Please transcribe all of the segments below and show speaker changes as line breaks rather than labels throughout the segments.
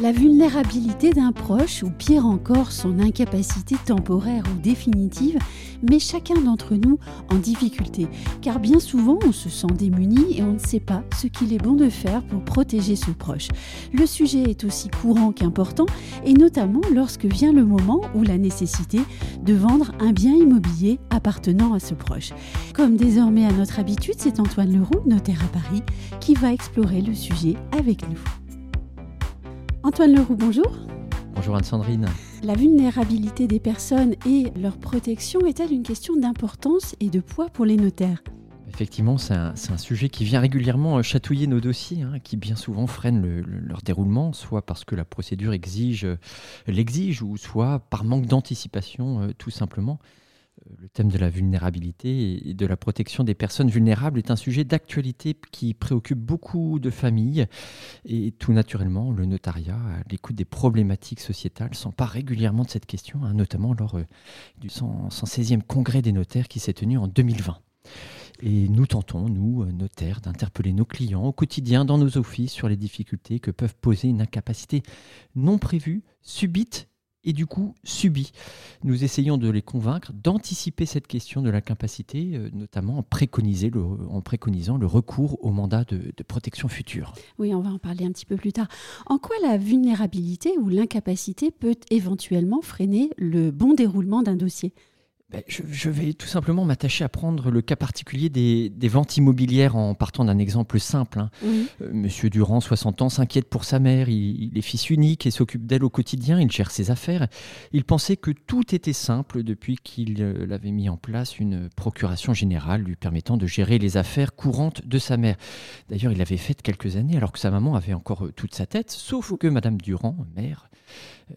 La vulnérabilité d'un proche, ou pire encore son incapacité temporaire ou définitive, met chacun d'entre nous en difficulté, car bien souvent on se sent démuni et on ne sait pas ce qu'il est bon de faire pour protéger ce proche. Le sujet est aussi courant qu'important, et notamment lorsque vient le moment ou la nécessité de vendre un bien immobilier appartenant à ce proche. Comme désormais à notre habitude, c'est Antoine Leroux, notaire à Paris, qui va explorer le sujet avec nous. Antoine Leroux, bonjour.
Bonjour Anne-Sandrine.
La vulnérabilité des personnes et leur protection est-elle une question d'importance et de poids pour les notaires?
Effectivement, c'est un, sujet qui vient régulièrement euh, chatouiller nos dossiers, hein, qui bien souvent freine leur déroulement, soit parce que la procédure exige, euh, l'exige, ou soit par manque d'anticipation, euh, tout simplement le thème de la vulnérabilité et de la protection des personnes vulnérables est un sujet d'actualité qui préoccupe beaucoup de familles. Et tout naturellement, le notariat, à l'écoute des problématiques sociétales, s'empare régulièrement de cette question, hein, notamment lors euh, du 116e congrès des notaires qui s'est tenu en 2020. Et nous tentons, nous, euh, notaires, d'interpeller nos clients au quotidien dans nos offices sur les difficultés que peuvent poser une incapacité non prévue, subite et du coup subis. Nous essayons de les convaincre d'anticiper cette question de l'incapacité, euh, notamment en, préconisant le recours au mandat de, protection future.
Oui, on va en parler un petit peu plus tard. En quoi la vulnérabilité ou l'incapacité peut éventuellement freiner le bon déroulement d'un dossier?
Ben, je, vais tout simplement m'attacher à prendre le cas particulier des, ventes immobilières en partant d'un exemple simple. Hein. Euh, Monsieur Durand, 60 ans, s'inquiète pour sa mère. Il, est fils unique et s'occupe d'elle au quotidien. Il gère ses affaires. Il pensait que tout était simple depuis qu'il euh, avait mis en place une procuration générale lui permettant de gérer les affaires courantes de sa mère. D'ailleurs, il l'avait faite quelques années alors que sa maman avait encore euh, toute sa tête, sauf que Madame Durand, mère,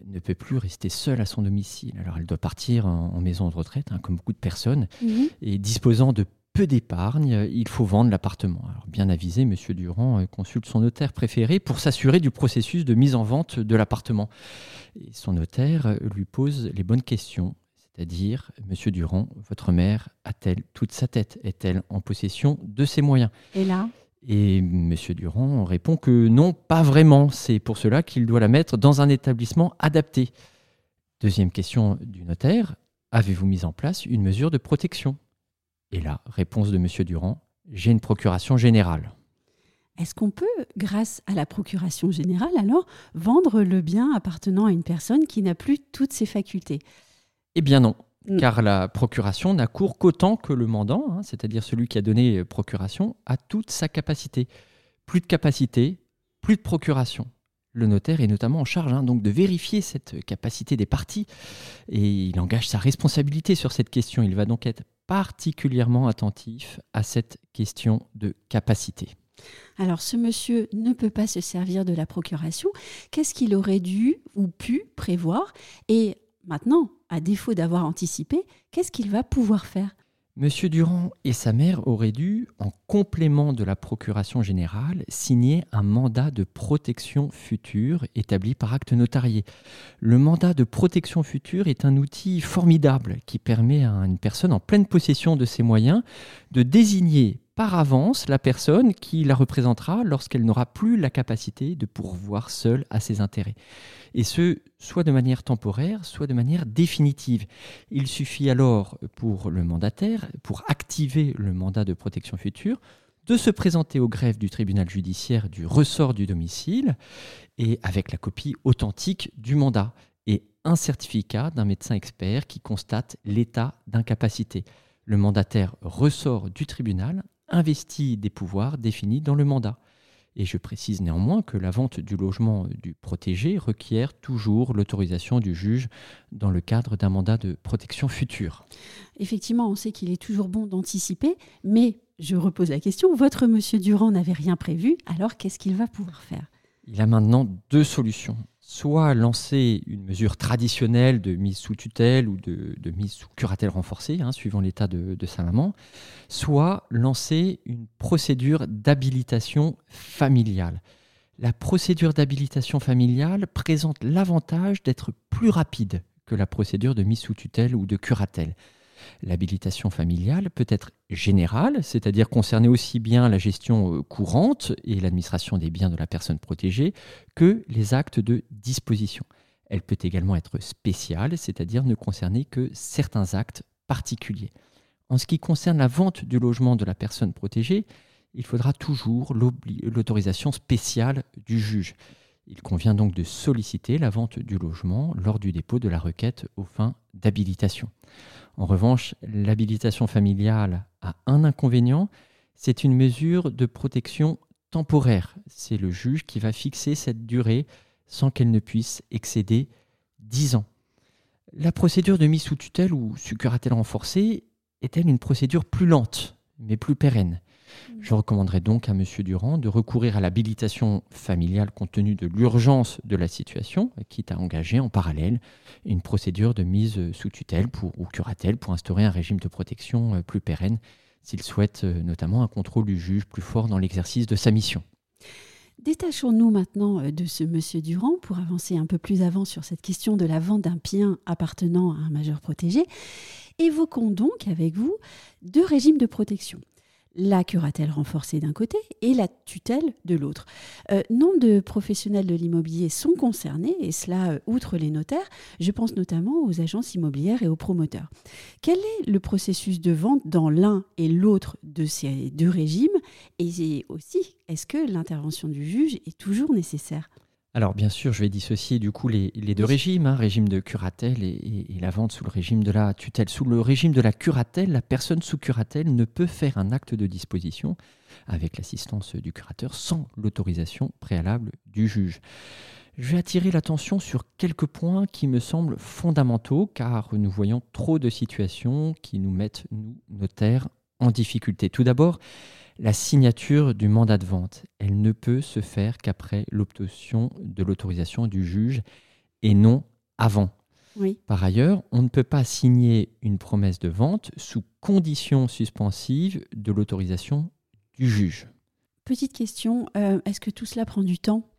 ne peut plus rester seule à son domicile. Alors elle doit partir en, maison de retraite, hein, comme beaucoup de personnes, mhm. et disposant de peu d'épargne, il faut vendre l'appartement. Alors bien avisé, M. Durand euh, consulte son notaire préféré pour s'assurer du processus de mise en vente de l'appartement. Et son notaire euh, lui pose les bonnes questions, c'est-à-dire, Monsieur Durand, votre mère a-t-elle toute sa tête? Est-elle en possession de ses moyens?
Et là?
Et M. Durand répond que non, pas vraiment. C'est pour cela qu'il doit la mettre dans un établissement adapté. Deuxième question du notaire, avez-vous mis en place une mesure de protection? Et là, réponse de M. Durand, j'ai une procuration générale.
Est-ce qu'on peut, grâce à la procuration générale, alors vendre le bien appartenant à une personne qui n'a plus toutes ses facultés?
Eh bien non. Mm. car la procuration n'a cours qu'autant que le mandant, hein, c'est-à-dire celui qui a donné procuration, a toute sa capacité. Plus de capacité, plus de procuration. Le notaire est notamment en charge hein, donc de vérifier cette capacité des parties et il engage sa responsabilité sur cette question. Il va donc être particulièrement attentif à cette question de capacité.
Alors ce monsieur ne peut pas se servir de la procuration. Qu'est-ce qu'il aurait dû ou pu prévoir? Et maintenant, à défaut d'avoir anticipé, qu'est-ce qu'il va pouvoir faire?
Monsieur Durand et sa mère auraient dû, en complément de la procuration générale, signer un mandat de protection future établi par acte notarié. Le mandat de protection future est un outil formidable qui permet à une personne en pleine possession de ses moyens de désigner par avance la personne qui la représentera lorsqu'elle n'aura plus la capacité de pourvoir seule à ses intérêts. Et ce, soit de manière temporaire, soit de manière définitive. Il suffit alors pour le mandataire, pour activer le mandat de protection future, de se présenter au greffe du tribunal judiciaire du ressort du domicile et avec la copie authentique du mandat et un certificat d'un médecin expert qui constate l'état d'incapacité. Le mandataire ressort du tribunal investit des pouvoirs définis dans le mandat. Et je précise néanmoins que la vente du logement du protégé requiert toujours l'autorisation du juge dans le cadre d'un mandat de protection future.
Effectivement, on sait qu'il est toujours bon d'anticiper, mais je repose la question, votre monsieur Durand n'avait rien prévu, alors qu'est-ce qu'il va pouvoir faire?
Il a maintenant deux solutions. Soit lancer une mesure traditionnelle de mise sous tutelle ou de, mise sous curatelle renforcée, hein, suivant l'état de, sa maman, soit lancer une procédure d'habilitation familiale. La procédure d'habilitation familiale présente l'avantage d'être plus rapide que la procédure de mise sous tutelle ou de curatelle. L'habilitation familiale peut être générale, c'est-à-dire concerner aussi bien la gestion euh, courante et l'administration des biens de la personne protégée que les actes de disposition. Elle peut également être spéciale, c'est-à-dire ne concerner que certains actes particuliers. En ce qui concerne la vente du logement de la personne protégée, il faudra toujours l'autorisation spéciale du juge. Il convient donc de solliciter la vente du logement lors du dépôt de la requête aux fins d'habilitation. En revanche, l'habilitation familiale a un inconvénient, c'est une mesure de protection temporaire. C'est le juge qui va fixer cette durée sans qu'elle ne puisse excéder 10 ans. La procédure de mise sous tutelle ou curatelle renforcée est-elle une procédure plus lente, mais plus pérenne? Je recommanderais donc à M. Durand de recourir à l'habilitation familiale compte tenu de l'urgence de la situation, quitte à engager en parallèle une procédure de mise sous tutelle ou curatelle pour instaurer un régime de protection euh, plus pérenne s'il souhaite euh, notamment un contrôle du juge plus fort dans l'exercice de sa mission.
Détachons-nous maintenant euh, de ce monsieur Durand pour avancer un peu plus avant sur cette question de la vente d'un bien appartenant à un majeur protégé. Évoquons donc avec vous deux régimes de protection la curatelle renforcée d'un côté et la tutelle de l'autre. Euh, nombre de professionnels de l'immobilier sont concernés, et cela euh, outre les notaires. Je pense notamment aux agences immobilières et aux promoteurs. Quel est le processus de vente dans l'un et l'autre de ces deux régimes? Et aussi, est-ce que l'intervention du juge est toujours nécessaire?
Alors bien sûr, je vais dissocier du coup les, deux régimes, hein, régime de curatelle et, la vente sous le régime de la tutelle. Sous le régime de la curatelle, la personne sous curatelle ne peut faire un acte de disposition avec l'assistance du curateur sans l'autorisation préalable du juge. Je vais attirer l'attention sur quelques points qui me semblent fondamentaux car nous voyons trop de situations qui nous mettent, nous, notaires, en difficulté. Tout d'abord, la signature du mandat de vente, elle ne peut se faire qu'après l'obtention de l'autorisation du juge et non avant. Par ailleurs, on ne peut pas signer une promesse de vente sous condition suspensive de l'autorisation du juge.
Petite question, euh, est-ce que tout cela prend du temps?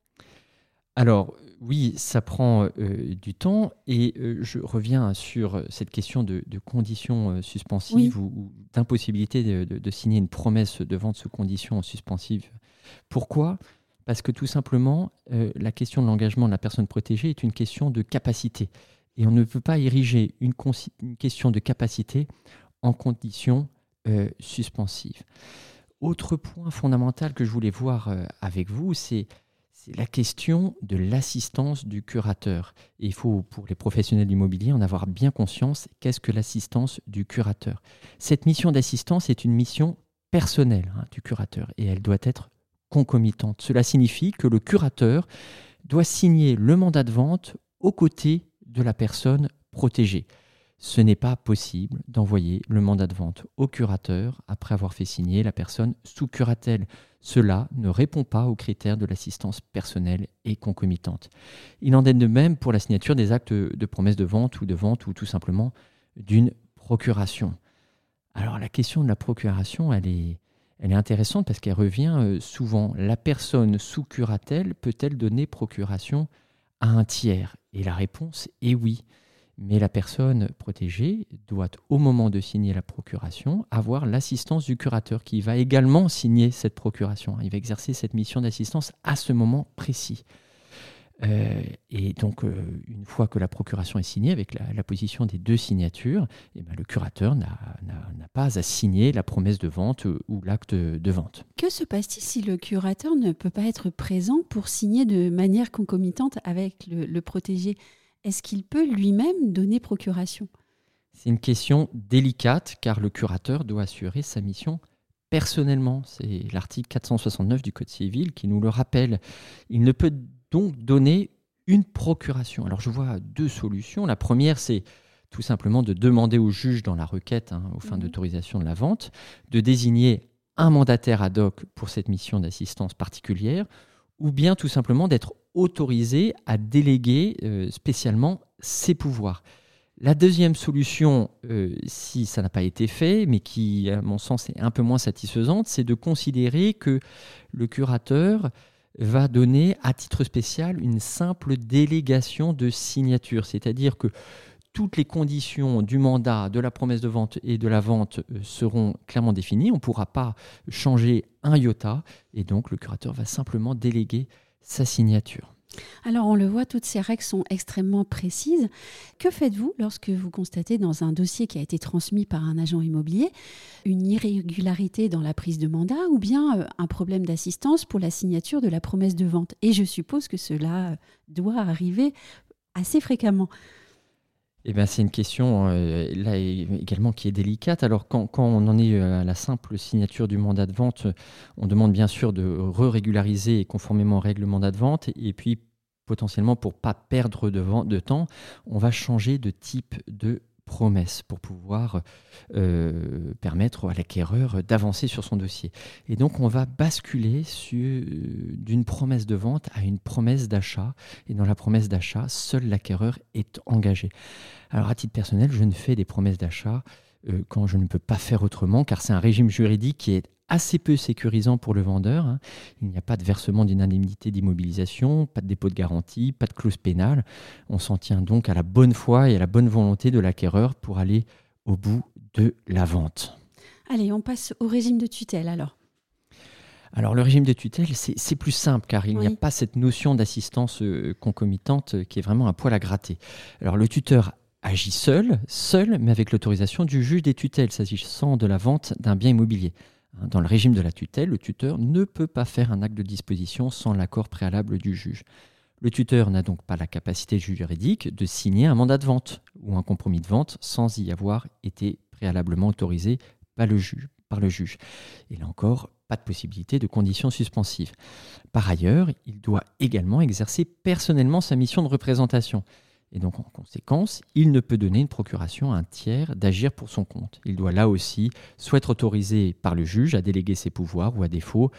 Alors oui, ça prend euh, du temps et euh, je reviens sur cette question de, conditions euh, suspensives ou, d'impossibilité de, signer une promesse de vente sous conditions suspensives. Pourquoi? Parce que tout simplement, la question de l'engagement de la personne protégée est une question de capacité et on ne peut pas ériger une, une question de capacité en conditions suspensives. Autre point fondamental que je voulais voir avec vous, c'est c'est la question de l'assistance du curateur. il faut, pour les professionnels d'immobilier, en avoir bien conscience. Qu'est-ce que l'assistance du curateur Cette mission d'assistance est une mission personnelle hein, du curateur et elle doit être concomitante. Cela signifie que le curateur doit signer le mandat de vente aux côtés de la personne protégée ce n'est pas possible d'envoyer le mandat de vente au curateur après avoir fait signer la personne sous curatelle. Cela ne répond pas aux critères de l'assistance personnelle et concomitante. Il en est de même pour la signature des actes de promesse de vente ou de vente ou tout simplement d'une procuration. Alors la question de la procuration, elle est, intéressante parce qu'elle revient euh, souvent. La personne sous curatelle peut-elle donner procuration à un tiers? Et la réponse est oui. Mais la personne protégée doit, au moment de signer la procuration, avoir l'assistance du curateur qui va également signer cette procuration. Il va exercer cette mission d'assistance à ce moment précis. Euh, et donc, euh, une fois que la procuration est signée, avec la, position des deux signatures, eh ben, le curateur n'a pas à signer la promesse de vente euh, ou l'acte de vente.
Que se passe-t-il si le curateur ne peut pas être présent pour signer de manière concomitante avec le protégé? Est-ce qu'il peut lui-même donner procuration?
C'est une question délicate car le curateur doit assurer sa mission personnellement. C'est l'article 469 du Code civil qui nous le rappelle. Il ne peut donc donner une procuration. Alors je vois deux solutions. La première, c'est tout simplement de demander au juge dans la requête, hein, aux fins mhm. d'autorisation de la vente, de désigner un mandataire ad hoc pour cette mission d'assistance particulière, ou bien tout simplement d'être autorisé à déléguer euh, spécialement ses pouvoirs. La deuxième solution, euh, si ça n'a pas été fait, mais qui, à mon sens, est un peu moins satisfaisante, c'est de considérer que le curateur va donner à titre spécial une simple délégation de signature, c'est-à-dire que toutes les conditions du mandat, de la promesse de vente et de la vente euh, seront clairement définies. On ne pourra pas changer un iota et donc le curateur va simplement déléguer sa signature.
Alors on le voit, toutes ces règles sont extrêmement précises. Que faites-vous lorsque vous constatez dans un dossier qui a été transmis par un agent immobilier une irrégularité dans la prise de mandat ou bien euh, un problème d'assistance pour la signature de la promesse de vente? Et je suppose que cela euh, doit arriver assez fréquemment.
Eh ben, c'est une question euh, là également qui est délicate. Alors quand, on en est à la simple signature du mandat de vente, on demande bien sûr de re-régulariser conformément au règlement mandat de vente. Et puis potentiellement pour pas perdre de temps, on va changer de type de promesse pour pouvoir euh, permettre à l'acquéreur d'avancer sur son dossier. Et donc on va basculer d'une promesse de vente à une promesse d'achat. Et dans la promesse d'achat, seul l'acquéreur est engagé. Alors à titre personnel, je ne fais des promesses d'achat euh, quand je ne peux pas faire autrement, car c'est un régime juridique qui est assez peu sécurisant pour le vendeur. Hein. Il n'y a pas de versement d'une indemnité d'immobilisation, pas de dépôt de garantie, pas de clause pénale. On s'en tient donc à la bonne foi et à la bonne volonté de l'acquéreur pour aller au bout de la vente.
Allez, on passe au régime de tutelle alors.
Alors le régime de tutelle, c'est plus simple car il n'y a pas cette notion d'assistance euh, concomitante qui est vraiment un poil à gratter. Alors le tuteur agit seul, seul, mais avec l'autorisation du juge des tutelles s'agissant de la vente d'un bien immobilier. Hein, dans le régime de la tutelle, le tuteur ne peut pas faire un acte de disposition sans l'accord préalable du juge. Le tuteur n'a donc pas la capacité juridique de signer un mandat de vente ou un compromis de vente sans y avoir été préalablement autorisé par le juge. Par le juge. Et là encore, pas de possibilité de conditions suspensives. Par ailleurs, il doit également exercer personnellement sa mission de représentation. Et donc, en conséquence, il ne peut donner une procuration à un tiers d'agir pour son compte. Il doit là aussi soit être autorisé par le juge à déléguer ses pouvoirs, ou à défaut,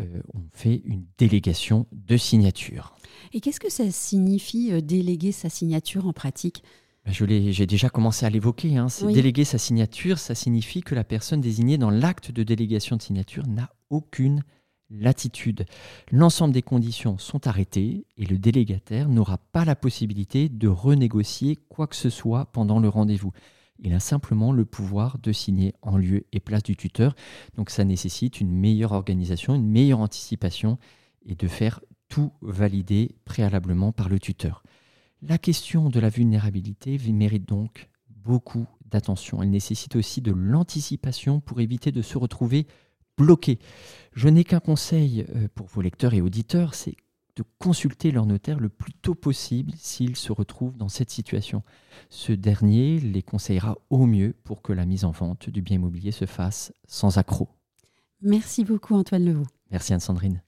euh, on fait une délégation de signature.
Et qu'est-ce que ça signifie euh, déléguer sa signature en pratique?
Ben, j'ai déjà commencé à l'évoquer. Hein. Déléguer sa signature, ça signifie que la personne désignée dans l'acte de délégation de signature n'a aucune L'attitude, L'ensemble des conditions sont arrêtées et le délégataire n'aura pas la possibilité de renégocier quoi que ce soit pendant le rendez-vous. Il a simplement le pouvoir de signer en lieu et place du tuteur. Donc ça nécessite une meilleure organisation, une meilleure anticipation et de faire tout valider préalablement par le tuteur. La question de la vulnérabilité mérite donc beaucoup d'attention. Elle nécessite aussi de l'anticipation pour éviter de se retrouver bloqué. Je n'ai qu'un conseil euh, pour vos lecteurs et auditeurs, c'est de consulter leur notaire le plus tôt possible s'ils se retrouvent dans cette situation. Ce dernier les conseillera au mieux pour que la mise en vente du bien immobilier se fasse sans accroc.
Merci beaucoup Antoine Levaux.
Merci Anne-Sandrine.